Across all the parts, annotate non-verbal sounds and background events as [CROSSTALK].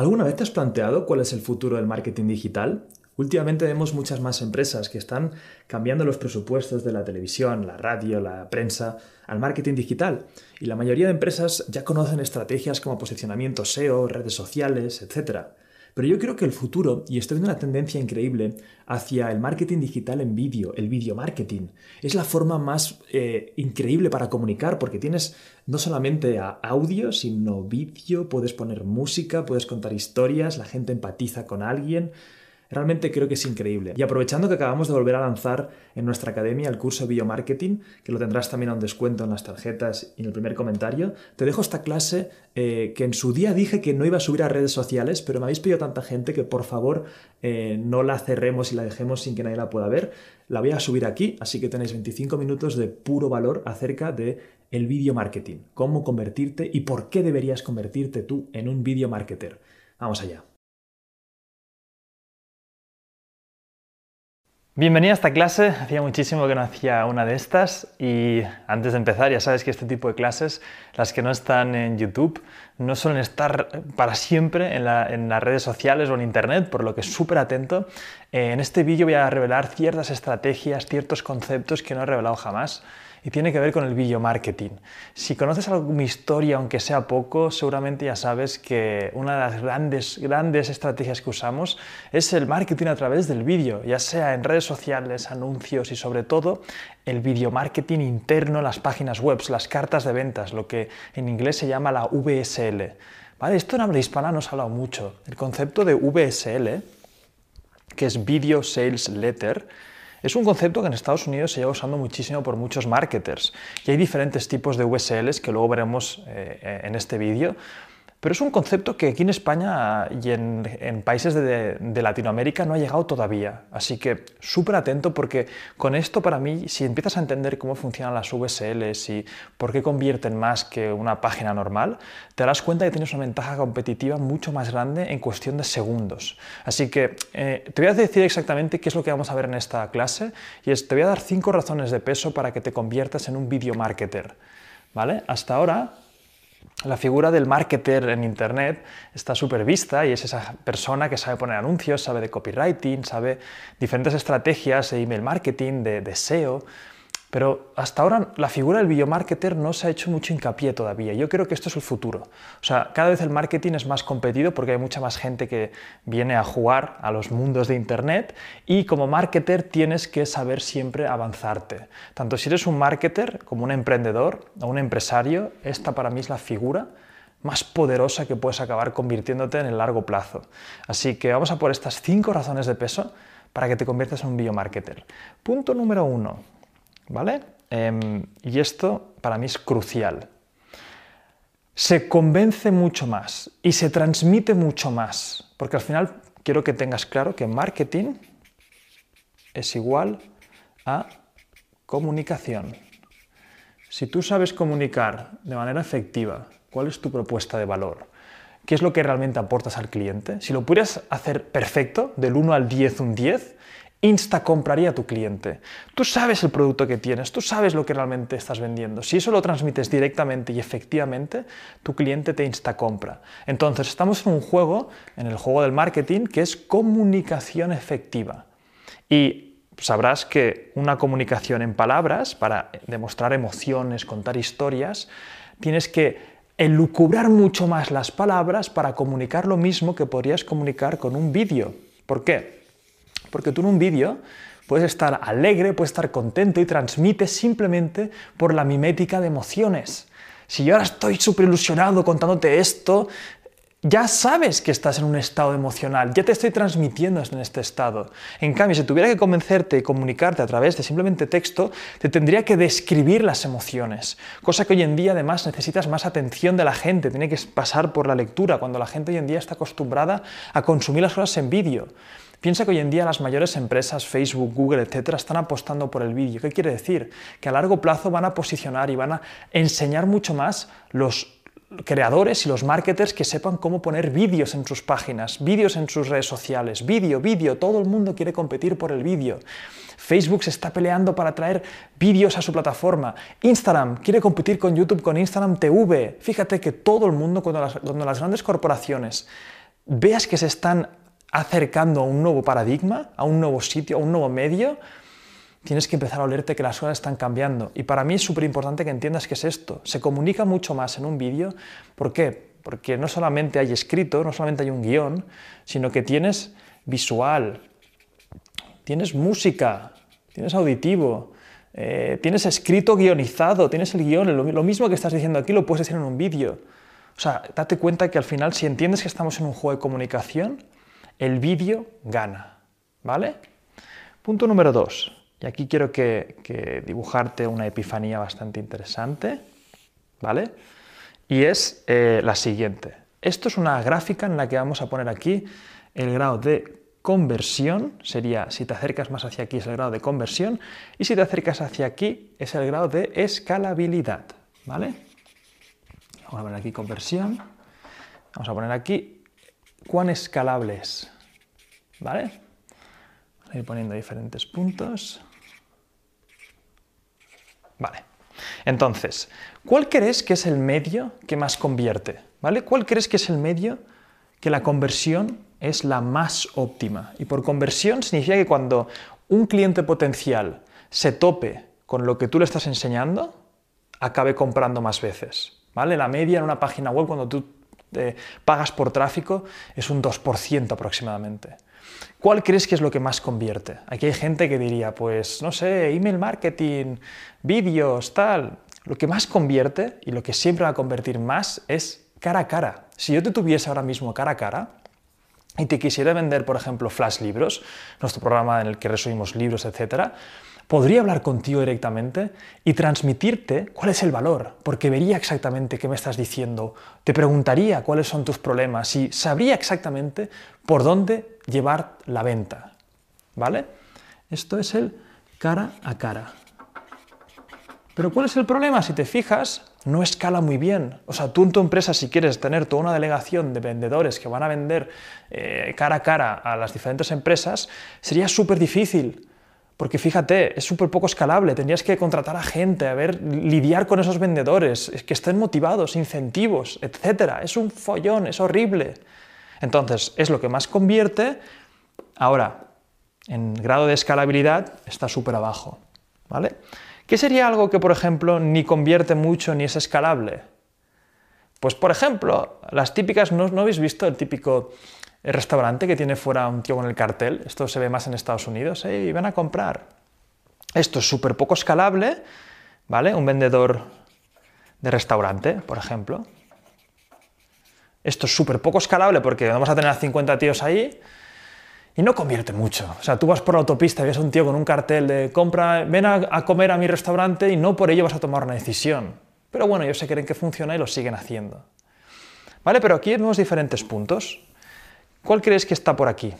¿Alguna vez te has planteado cuál es el futuro del marketing digital? Últimamente vemos muchas más empresas que están cambiando los presupuestos de la televisión, la radio, la prensa al marketing digital. Y la mayoría de empresas ya conocen estrategias como posicionamiento SEO, redes sociales, etc. Pero yo creo que el futuro, y estoy viendo una tendencia increíble hacia el marketing digital en vídeo, el video marketing, es la forma más eh, increíble para comunicar porque tienes no solamente audio, sino vídeo, puedes poner música, puedes contar historias, la gente empatiza con alguien. Realmente creo que es increíble. Y aprovechando que acabamos de volver a lanzar en nuestra academia el curso de Marketing, que lo tendrás también a un descuento en las tarjetas y en el primer comentario, te dejo esta clase eh, que en su día dije que no iba a subir a redes sociales, pero me habéis pedido tanta gente que por favor eh, no la cerremos y la dejemos sin que nadie la pueda ver. La voy a subir aquí, así que tenéis 25 minutos de puro valor acerca de el video marketing, cómo convertirte y por qué deberías convertirte tú en un video marketer. Vamos allá. Bienvenido a esta clase. Hacía muchísimo que no hacía una de estas y antes de empezar ya sabes que este tipo de clases, las que no están en YouTube, no suelen estar para siempre en, las redes sociales o en Internet, por lo que súper atento. en este vídeo voy a revelar ciertas estrategias, ciertos conceptos que no he revelado jamás y tiene que ver con el video marketing. Si conoces alguna historia, aunque sea poco, seguramente ya sabes que una de las grandes, grandes estrategias que usamos es el marketing a través del vídeo, ya sea en redes sociales, anuncios y sobre todo el video marketing interno las páginas web, las cartas de ventas, lo que en inglés se llama la VSL. ¿Vale? Esto en habla hispana nos ha hablado mucho. El concepto de VSL, que es Video Sales Letter, es un concepto que en Estados Unidos se lleva usando muchísimo por muchos marketers. Y hay diferentes tipos de VSLs que luego veremos eh, en este vídeo, pero es un concepto que aquí en España y en, países de, Latinoamérica no ha llegado todavía. Así que súper atento porque con esto para mí, si empiezas a entender cómo funcionan las VSLs y por qué convierten más que una página normal, te darás cuenta que tienes una ventaja competitiva mucho más grande en cuestión de segundos. Así que eh, te voy a decir exactamente qué es lo que vamos a ver en esta clase y es, te voy a dar cinco razones de peso para que te conviertas en un video marketer. ¿Vale? Hasta ahora la figura del marketer en Internet está súper vista y es esa persona que sabe poner anuncios, sabe de copywriting, sabe diferentes estrategias de email marketing, de, de SEO, pero hasta ahora la figura del biomarketer no se ha hecho mucho hincapié todavía. Yo creo que esto es el futuro. O sea, cada vez el marketing es más competido porque hay mucha más gente que viene a jugar a los mundos de Internet y como marketer tienes que saber siempre avanzarte. Tanto si eres un marketer como un emprendedor o un empresario, esta para mí es la figura más poderosa que puedes acabar convirtiéndote en el largo plazo. Así que vamos a por estas cinco razones de peso para que te conviertas en un biomarketer. Punto número uno ¿vale? Em, y esto para mí es crucial. Se convence mucho más y se transmite mucho más, porque al final quiero que tengas claro que marketing es igual a comunicación. Si tú sabes comunicar de manera efectiva cuál es tu propuesta de valor, qué es lo que realmente aportas al cliente, si lo pudieras hacer perfecto, del 1 al 10 un 10, insta compraría a tu cliente. Tú sabes el producto que tienes, tú sabes lo que realmente estás vendiendo. Si eso lo transmites directamente y efectivamente, tu cliente te insta compra. Entonces, estamos en un juego, en el juego del marketing, que es comunicación efectiva. Y sabrás que una comunicación en palabras, para demostrar emociones, contar historias, tienes que elucubrar mucho más las palabras para comunicar lo mismo que podrías comunicar con un vídeo. ¿Por qué? Porque tú en un vídeo puedes estar alegre, puedes estar contento y transmites simplemente por la mimética de emociones. Si yo ahora estoy súper ilusionado contándote esto, ya sabes que estás en un estado emocional, ya te estoy transmitiendo en este estado. En cambio, si tuviera que convencerte y comunicarte a través de simplemente texto, te tendría que describir las emociones, cosa que hoy en día además necesitas más atención de la gente, tiene que pasar por la lectura, cuando la gente hoy en día está acostumbrada a consumir las cosas en vídeo. Piensa que hoy en día las mayores empresas, Facebook, Google, etcétera, están apostando por el vídeo. ¿Qué quiere decir? Que a largo plazo van a posicionar y van a enseñar mucho más los creadores y los marketers que sepan cómo poner vídeos en sus páginas, vídeos en sus redes sociales, vídeo, vídeo, todo el mundo quiere competir por el vídeo. Facebook se está peleando para traer vídeos a su plataforma. Instagram quiere competir con YouTube, con Instagram TV. Fíjate que todo el mundo, cuando las, cuando las grandes corporaciones veas que se están acercando a un nuevo paradigma, a un nuevo sitio, a un nuevo medio, tienes que empezar a olerte que las cosas están cambiando. Y para mí es súper importante que entiendas qué es esto. Se comunica mucho más en un vídeo. ¿Por qué? Porque no solamente hay escrito, no solamente hay un guion, sino que tienes visual, tienes música, tienes auditivo, eh, tienes escrito guionizado, tienes el guion, lo, lo mismo que estás diciendo aquí lo puedes decir en un vídeo. O sea, date cuenta que al final, si entiendes que estamos en un juego de comunicación, el vídeo gana. ¿Vale? Punto número dos. Y aquí quiero que, dibujarte una epifanía bastante interesante. ¿Vale? Y es eh, la siguiente. Esto es una gráfica en la que vamos a poner aquí el grado de conversión, sería si te acercas más hacia aquí es el grado de conversión, y si te acercas hacia aquí es el grado de escalabilidad. ¿Vale? Vamos a poner aquí conversión. Vamos a poner aquí cuán escalable es. ¿Vale? Voy ir poniendo diferentes puntos. Vale. Entonces, ¿cuál crees que es el medio que más convierte? ¿Vale? ¿Cuál crees que es el medio que la conversión es la más óptima? Y por conversión significa que cuando un cliente potencial se tope con lo que tú le estás enseñando, acabe comprando más veces. ¿Vale? La media en una página web cuando tú eh, pagas por tráfico es un 2% aproximadamente. ¿Cuál crees que es lo que más convierte? Aquí hay gente que diría, pues, no sé, email marketing, vídeos, tal. Lo que más convierte y lo que siempre va a convertir más es cara a cara. Si yo te tuviese ahora mismo cara a cara y te quisiera vender, por ejemplo, Flash Libros, nuestro programa en el que resumimos libros, etcétera, podría hablar contigo directamente y transmitirte cuál es el valor, porque vería exactamente qué me estás diciendo, te preguntaría cuáles son tus problemas y sabría exactamente por dónde llevar la venta. ¿Vale? Esto es el cara a cara. Pero ¿cuál es el problema? Si te fijas, no escala muy bien. O sea, tú en tu empresa, si quieres tener toda una delegación de vendedores que van a vender eh, cara a cara a las diferentes empresas, sería súper difícil. Porque fíjate, es súper poco escalable, tendrías que contratar a gente, a ver, lidiar con esos vendedores, que estén motivados, incentivos, etc. Es un follón, es horrible. Entonces, es lo que más convierte. Ahora, en grado de escalabilidad está súper abajo. ¿vale? ¿Qué sería algo que, por ejemplo, ni convierte mucho ni es escalable? Pues, por ejemplo, las típicas, ¿no, ¿no habéis visto el típico el restaurante que tiene fuera un tío con el cartel, esto se ve más en Estados Unidos, y ven a comprar. Esto es súper poco escalable, ¿vale? Un vendedor de restaurante, por ejemplo. Esto es súper poco escalable porque vamos a tener a 50 tíos ahí y no convierte mucho. O sea, tú vas por la autopista y ves a un tío con un cartel de compra, ven a, a comer a mi restaurante y no por ello vas a tomar una decisión. Pero bueno, ellos se creen que funciona y lo siguen haciendo. ¿Vale? Pero aquí vemos diferentes puntos. ¿Cuál crees que está por aquí?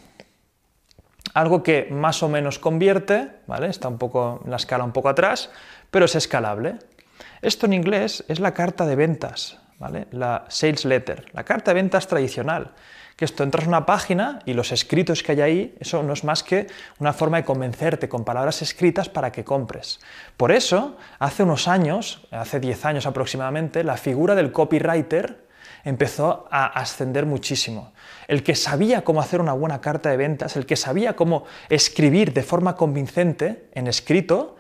Algo que más o menos convierte, ¿vale? Está un poco en la escala un poco atrás, pero es escalable. Esto en inglés es la carta de ventas, ¿vale? La sales letter, la carta de ventas tradicional. Que esto entras a una página y los escritos que hay ahí, eso no es más que una forma de convencerte con palabras escritas para que compres. Por eso, hace unos años, hace 10 años aproximadamente, la figura del copywriter empezó a ascender muchísimo. El que sabía cómo hacer una buena carta de ventas, el que sabía cómo escribir de forma convincente en escrito,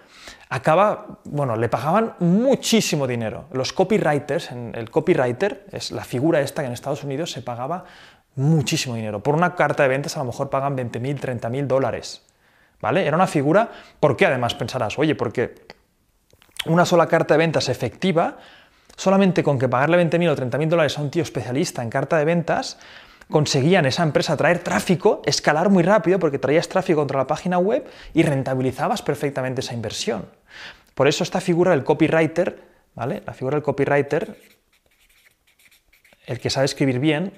acaba, bueno, le pagaban muchísimo dinero. Los copywriters, el copywriter es la figura esta que en Estados Unidos se pagaba muchísimo dinero. Por una carta de ventas a lo mejor pagan 20.000, 30.000 dólares. ¿Vale? Era una figura, ¿por qué además pensarás? Oye, porque una sola carta de ventas efectiva solamente con que pagarle 20.000 o 30.000 dólares a un tío especialista en carta de ventas, conseguían esa empresa traer tráfico, escalar muy rápido porque traías tráfico contra la página web y rentabilizabas perfectamente esa inversión. Por eso esta figura del copywriter, ¿vale? La figura del copywriter, el que sabe escribir bien,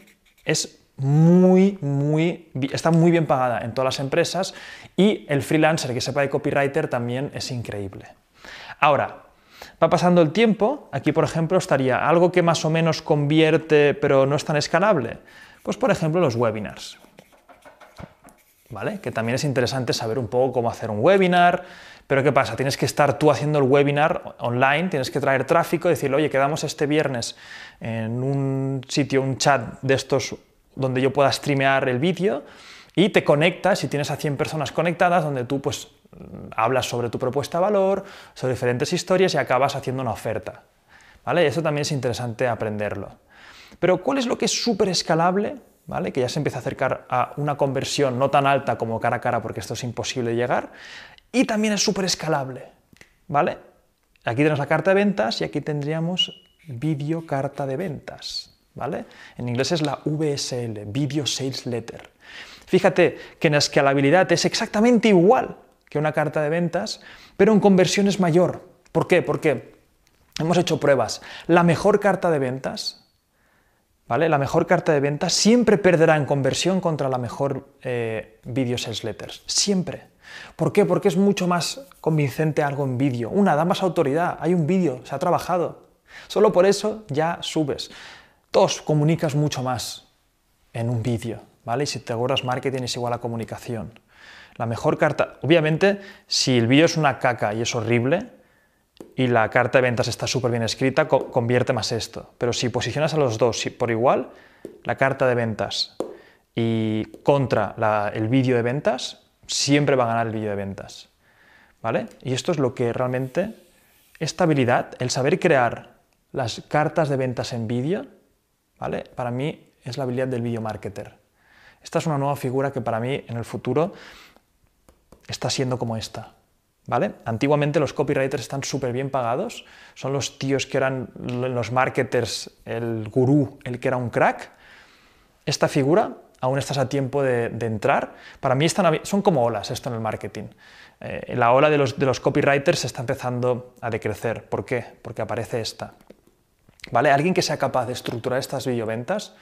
es muy, muy, está muy bien pagada en todas las empresas y el freelancer que sepa de copywriter también es increíble. Ahora, Va pasando el tiempo, aquí por ejemplo estaría algo que más o menos convierte pero no es tan escalable. Pues por ejemplo los webinars. ¿Vale? Que también es interesante saber un poco cómo hacer un webinar, pero ¿qué pasa? Tienes que estar tú haciendo el webinar online, tienes que traer tráfico, decirle, oye, quedamos este viernes en un sitio, un chat de estos donde yo pueda streamear el vídeo y te conectas y tienes a 100 personas conectadas donde tú pues hablas sobre tu propuesta de valor, sobre diferentes historias y acabas haciendo una oferta. ¿Vale? Eso también es interesante aprenderlo. Pero ¿cuál es lo que es súper escalable? ¿Vale? Que ya se empieza a acercar a una conversión no tan alta como cara a cara porque esto es imposible llegar y también es súper escalable. ¿Vale? Aquí tenemos la carta de ventas y aquí tendríamos vídeo carta de ventas. ¿Vale? En inglés es la VSL, Video Sales Letter. Fíjate que en la escalabilidad es exactamente igual que una carta de ventas, pero en conversión es mayor. ¿Por qué? Porque hemos hecho pruebas. La mejor carta de ventas, La mejor carta de ventas siempre perderá en conversión contra la mejor eh, Video Sales Letters. Siempre. ¿Por qué? Porque es mucho más convincente algo en vídeo. Una, da más autoridad, hay un vídeo, se ha trabajado. Solo por eso ya subes. Dos, comunicas mucho más en un vídeo, ¿vale? Y si te acuerdas, marketing es igual a comunicación. La mejor carta, obviamente, si el vídeo es una caca y es horrible, y la carta de ventas está súper bien escrita, convierte más esto. Pero si posicionas a los dos por igual, la carta de ventas y contra el vídeo de ventas, siempre va a ganar el vídeo de ventas. ¿Vale? Y esto es lo que realmente, esta habilidad, el saber crear las cartas de ventas en vídeo, ¿vale? Para mí es la habilidad del video marketer. Esta es una nueva figura que para mí en el futuro está siendo como esta. ¿Vale? Antiguamente los copywriters están súper bien pagados, son los tíos que eran los marketers, el gurú, el que era un crack. Esta figura aún estás a tiempo de, entrar. Para mí están, son como olas esto en el marketing. Eh, la ola de los, copywriters está empezando a decrecer. ¿Por qué? Porque aparece esta. ¿Vale? Alguien que sea capaz de estructurar estas videoventas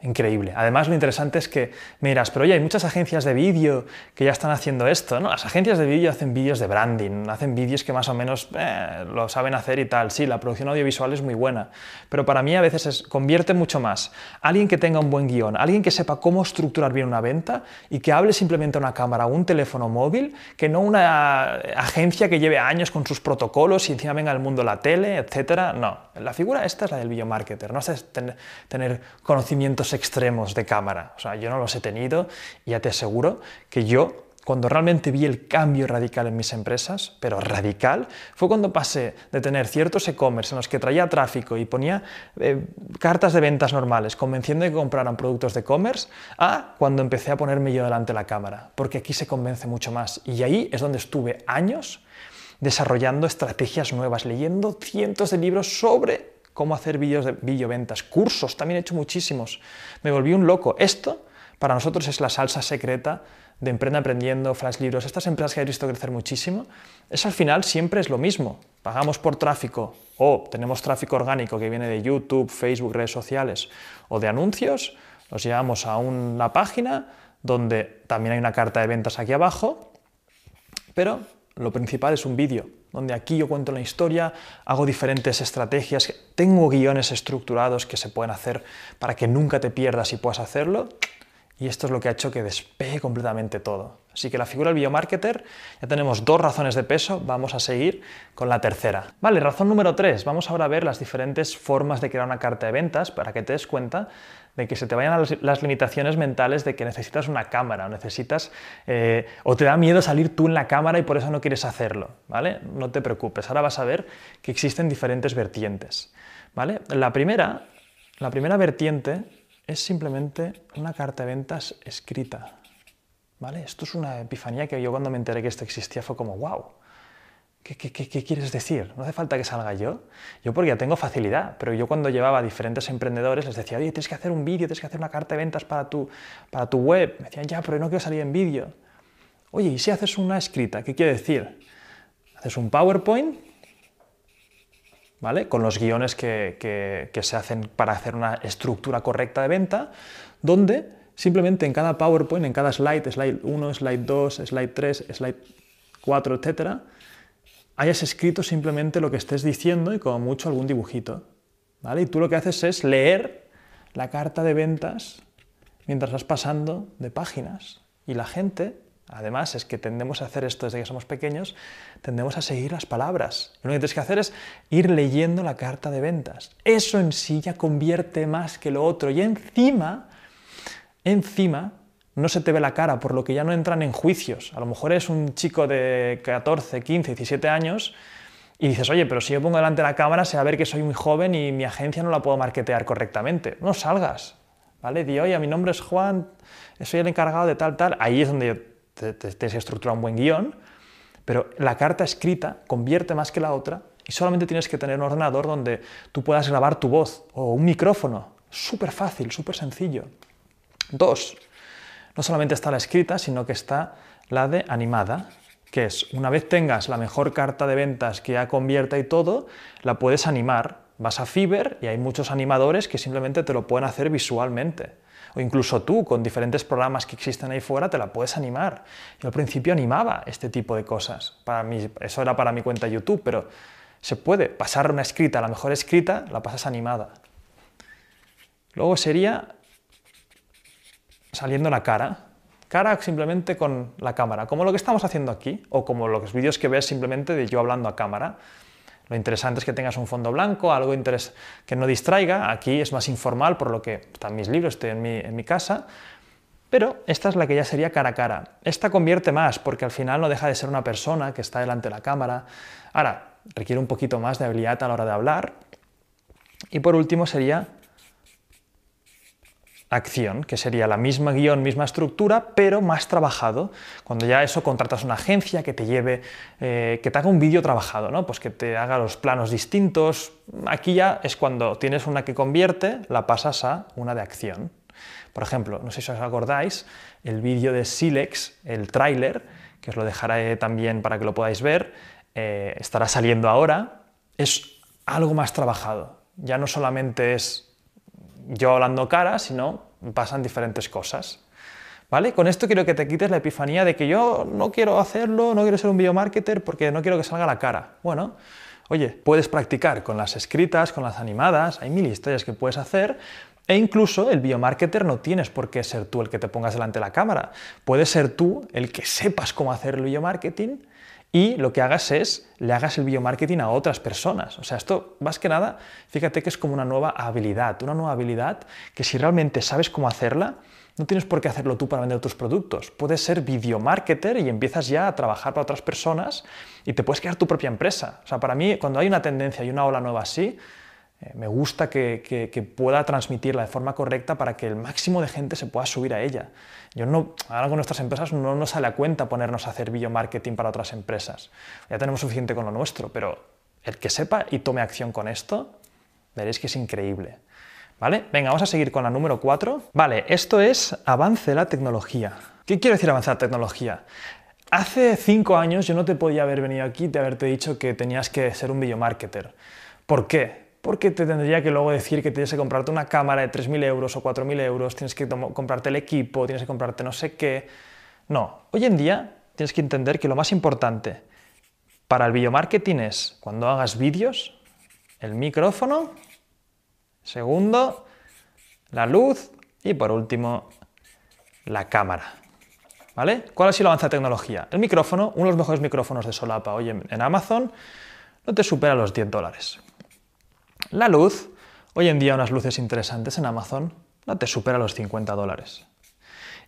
Increíble. Además, lo interesante es que miras, pero oye, hay muchas agencias de vídeo que ya están haciendo esto, ¿no? Las agencias de vídeo hacen vídeos de branding, hacen vídeos que más o menos eh, lo saben hacer y tal. Sí, la producción audiovisual es muy buena, pero para mí a veces es, convierte mucho más alguien que tenga un buen guion, alguien que sepa cómo estructurar bien una venta y que hable simplemente a una cámara o un teléfono móvil, que no una agencia que lleve años con sus protocolos y encima venga al mundo la tele, etcétera. No, la figura esta es la del videomarketer, no es tener, tener extremos de cámara. O sea, yo no los he tenido y ya te aseguro que yo, cuando realmente vi el cambio radical en mis empresas, pero radical, fue cuando pasé de tener ciertos e-commerce en los que traía tráfico y ponía eh, cartas de ventas normales, convenciendo de que compraran productos de e-commerce, a cuando empecé a ponerme yo delante de la cámara, porque aquí se convence mucho más. Y ahí es donde estuve años desarrollando estrategias nuevas, leyendo cientos de libros sobre cómo hacer vídeos de ventas, cursos, también he hecho muchísimos. Me volví un loco. Esto para nosotros es la salsa secreta de Emprenda Aprendiendo, Flash Libros, estas empresas que he visto crecer muchísimo, eso al final siempre es lo mismo. Pagamos por tráfico o tenemos tráfico orgánico que viene de YouTube, Facebook, redes sociales o de anuncios, los llevamos a una página donde también hay una carta de ventas aquí abajo, pero lo principal es un vídeo, donde aquí yo cuento la historia, hago diferentes estrategias, tengo guiones estructurados que se pueden hacer para que nunca te pierdas y puedas hacerlo. Y esto es lo que ha hecho que despegue completamente todo. Así que la figura del biomarketer, ya tenemos dos razones de peso, vamos a seguir con la tercera. Vale, razón número tres, vamos ahora a ver las diferentes formas de crear una carta de ventas para que te des cuenta de que se te vayan las, limitaciones mentales de que necesitas una cámara o necesitas eh, o te da miedo salir tú en la cámara y por eso no quieres hacerlo, ¿vale? No te preocupes, ahora vas a ver que existen diferentes vertientes, ¿vale? La primera, la primera vertiente es simplemente una carta de ventas escrita, ¿vale? Esto es una epifanía que yo cuando me enteré que esto existía fue como, wow, ¿Qué, quieres decir? No hace falta que salga yo. Yo porque ya tengo facilidad, pero yo cuando llevaba a diferentes emprendedores les decía, oye, tienes que hacer un vídeo, tienes que hacer una carta de ventas para tu, para tu web. Me decían, ya, pero no quiero salir en vídeo. Oye, ¿y si haces una escrita? ¿Qué quiere decir? Haces un PowerPoint, ¿vale? Con los guiones que, que se hacen para hacer una estructura correcta de venta, donde simplemente en cada PowerPoint, en cada slide, slide 1, slide 2, slide 3, slide 4, etcétera, hayas escrito simplemente lo que estés diciendo y como mucho algún dibujito. ¿vale? Y tú lo que haces es leer la carta de ventas mientras vas pasando de páginas. Y la gente, además es que tendemos a hacer esto desde que somos pequeños, tendemos a seguir las palabras. lo que tienes que hacer es ir leyendo la carta de ventas. Eso en sí ya convierte más que lo otro. Y encima encima no se te ve la cara, por lo que ya no entran en juicios. A lo mejor es un chico de 14, 15, 17 años y dices, oye, pero si yo pongo delante de la cámara se va a ver que soy muy joven y mi agencia no la puedo marketear correctamente. No salgas, ¿vale? Di, oye, mi nombre es Juan, soy el encargado de tal, tal. Ahí es donde te, te, tienes un buen guion, pero la carta escrita convierte más que la otra y solamente tienes que tener un ordenador donde tú puedas grabar tu voz o un micrófono. Súper fácil, súper sencillo. Dos, no solamente está la escrita, sino que está la de animada, que es, una vez tengas la mejor carta de ventas que ya convierta y todo, la puedes animar. Vas a Fiverr y hay muchos animadores que simplemente te lo pueden hacer visualmente. O incluso tú, con diferentes programas que existen ahí fuera, te la puedes animar. Yo al principio animaba este tipo de cosas. Para mí, eso era para mi cuenta YouTube, pero se puede pasar una escrita, la mejor escrita, la pasas animada. Luego sería saliendo la cara, cara simplemente con la cámara, como lo que estamos haciendo aquí, o como los vídeos que ves simplemente de yo hablando a cámara. Lo interesante es que tengas un fondo blanco, algo que no distraiga. Aquí es más informal, por lo que están mis libros, estoy en mi, en mi casa. Pero esta es la que ya sería cara a cara. Esta convierte más, porque al final no deja de ser una persona que está delante de la cámara. Ahora, requiere un poquito más de habilidad a la hora de hablar. Y por último sería acción, que sería la misma guion, misma estructura, pero más trabajado. Cuando ya eso contratas una agencia que te lleve, eh, que te haga un vídeo trabajado, ¿no? Pues que te haga los planos distintos. Aquí ya es cuando tienes una que convierte, la pasas a una de acción. Por ejemplo, no sé si os acordáis, el vídeo de Silex, el tráiler, que os lo dejaré también para que lo podáis ver, eh, estará saliendo ahora, es algo más trabajado. Ya no solamente es yo hablando cara, sino pasan diferentes cosas. ¿Vale? Con esto quiero que te quites la epifanía de que yo no quiero hacerlo, no quiero ser un biomarketer porque no quiero que salga la cara. Bueno, oye, puedes practicar con las escritas, con las animadas, hay mil historias que puedes hacer, e incluso el biomarketer no tienes por qué ser tú el que te pongas delante de la cámara. Puedes ser tú el que sepas cómo hacer el biomarketing y lo que hagas es, le hagas el biomarketing a otras personas. O sea, esto más que nada, fíjate que es como una nueva habilidad, una nueva habilidad que si realmente sabes cómo hacerla, no tienes por qué hacerlo tú para vender tus productos. Puedes ser videomarketer y empiezas ya a trabajar para otras personas y te puedes crear tu propia empresa. O sea, para mí, cuando hay una tendencia y una ola nueva así, eh, me gusta que, pueda transmitirla de forma correcta para que el máximo de gente se pueda subir a ella. Yo no, ahora con nuestras empresas no nos sale a cuenta ponernos a hacer marketing para otras empresas. Ya tenemos suficiente con lo nuestro, pero el que sepa y tome acción con esto, veréis que es increíble. ¿Vale? Venga, vamos a seguir con la número 4. Vale, esto es avance la tecnología. ¿Qué quiere decir avanzar la tecnología? Hace cinco años yo no te podía haber venido aquí y haberte dicho que tenías que ser un videomarketer. ¿Por qué? Porque te tendría que luego decir que tienes que comprarte una cámara de 3.000 euros o 4.000 euros, tienes que comprarte el equipo, tienes que comprarte no sé qué. No, hoy en día tienes que entender que lo más importante para el videomarketing es cuando hagas vídeos, el micrófono, segundo, la luz y por último, la cámara. ¿Cuál ha sido el avance de tecnología? El micrófono, uno de los mejores micrófonos de solapa hoy en Amazon, no te supera los 10 dólares. La luz, hoy en día unas luces interesantes en Amazon, no te supera los 50 dólares.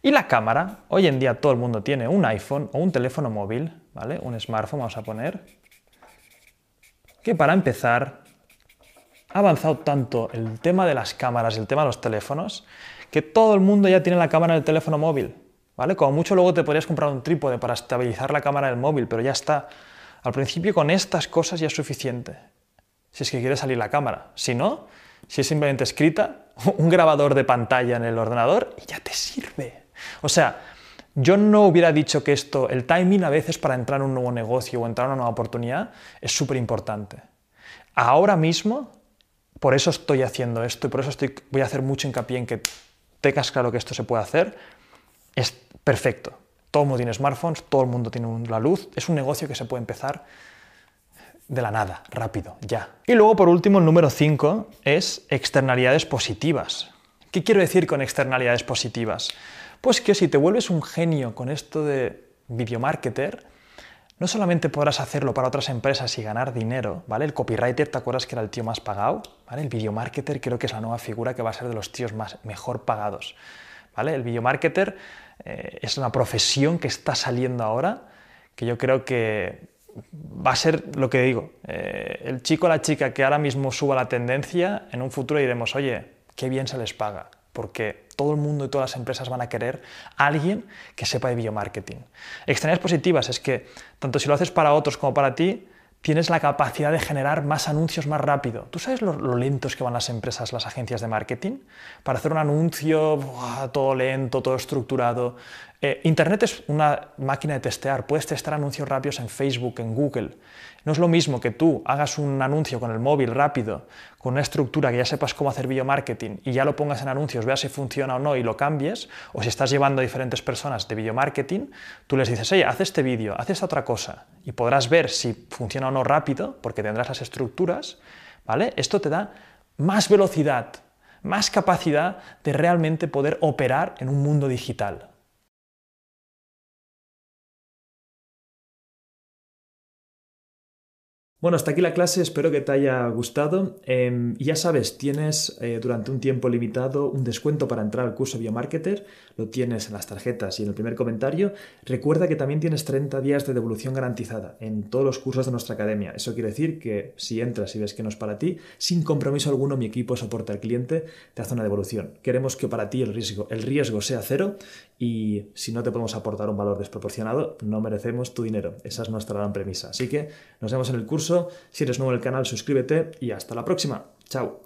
Y la cámara, hoy en día todo el mundo tiene un iPhone o un teléfono móvil, ¿vale? Un smartphone vamos a poner, que para empezar ha avanzado tanto el tema de las cámaras y el tema de los teléfonos, que todo el mundo ya tiene la cámara del teléfono móvil, ¿vale? Como mucho luego te podrías comprar un trípode para estabilizar la cámara del móvil, pero ya está. Al principio con estas cosas ya es suficiente si es que quiere salir la cámara. Si no, si es simplemente escrita, [LAUGHS] un grabador de pantalla en el ordenador y ya te sirve. O sea, yo no hubiera dicho que esto, el timing a veces para entrar en un nuevo negocio o entrar en una nueva oportunidad es súper importante. Ahora mismo, por eso estoy haciendo esto y por eso estoy, voy a hacer mucho hincapié en que tengas claro que esto se puede hacer, es perfecto. Todo el mundo tiene smartphones, todo el mundo tiene la luz, es un negocio que se puede empezar de la nada, rápido, ya. Y luego, por último, el número 5 es externalidades positivas. ¿Qué quiero decir con externalidades positivas? Pues que si te vuelves un genio con esto de videomarketer, no solamente podrás hacerlo para otras empresas y ganar dinero, ¿vale? El copywriter, ¿te acuerdas que era el tío más pagado? ¿Vale? El videomarketer creo que es la nueva figura que va a ser de los tíos más mejor pagados. ¿vale? El biomarketer eh, es una profesión que está saliendo ahora, que yo creo que va a ser lo que digo, eh, el chico o la chica que ahora mismo suba la tendencia, en un futuro diremos, oye, qué bien se les paga, porque todo el mundo y todas las empresas van a querer a alguien que sepa de biomarketing. Extrañas positivas es que tanto si lo haces para otros como para ti, tienes la capacidad de generar más anuncios más rápido. ¿Tú sabes lo, lentos que van las empresas, las agencias de marketing? Para hacer un anuncio, todo lento, todo estructurado. Eh, Internet es una máquina de testear. Puedes testar anuncios rápidos en Facebook, en Google. No es lo mismo que tú hagas un anuncio con el móvil rápido, con una estructura que ya sepas cómo hacer biomarketing y ya lo pongas en anuncios, veas si funciona o no y lo cambies, o si estás llevando a diferentes personas de biomarketing, tú les dices, oye, haz este vídeo, haz esta otra cosa, y podrás ver si funciona o no rápido, porque tendrás las estructuras, ¿vale? Esto te da más velocidad, más capacidad de realmente poder operar en un mundo digital. Bueno, hasta aquí la clase, espero que te haya gustado. Em, ya sabes, tienes eh, durante un tiempo limitado un descuento para entrar al curso Biomarketer, lo tienes en las tarjetas y en el primer comentario. Recuerda que también tienes 30 días de devolución garantizada en todos los cursos de nuestra academia. Eso quiere decir que si entras y ves que no es para ti, sin compromiso alguno mi equipo soporta al cliente, te hace una devolución. Queremos que para ti el riesgo, el riesgo sea cero y si no te podemos aportar un valor desproporcionado, no merecemos tu dinero. Esa es nuestra gran premisa. Así que nos vemos en el curso. Si eres nuevo en el canal, suscríbete y hasta la próxima. Chao.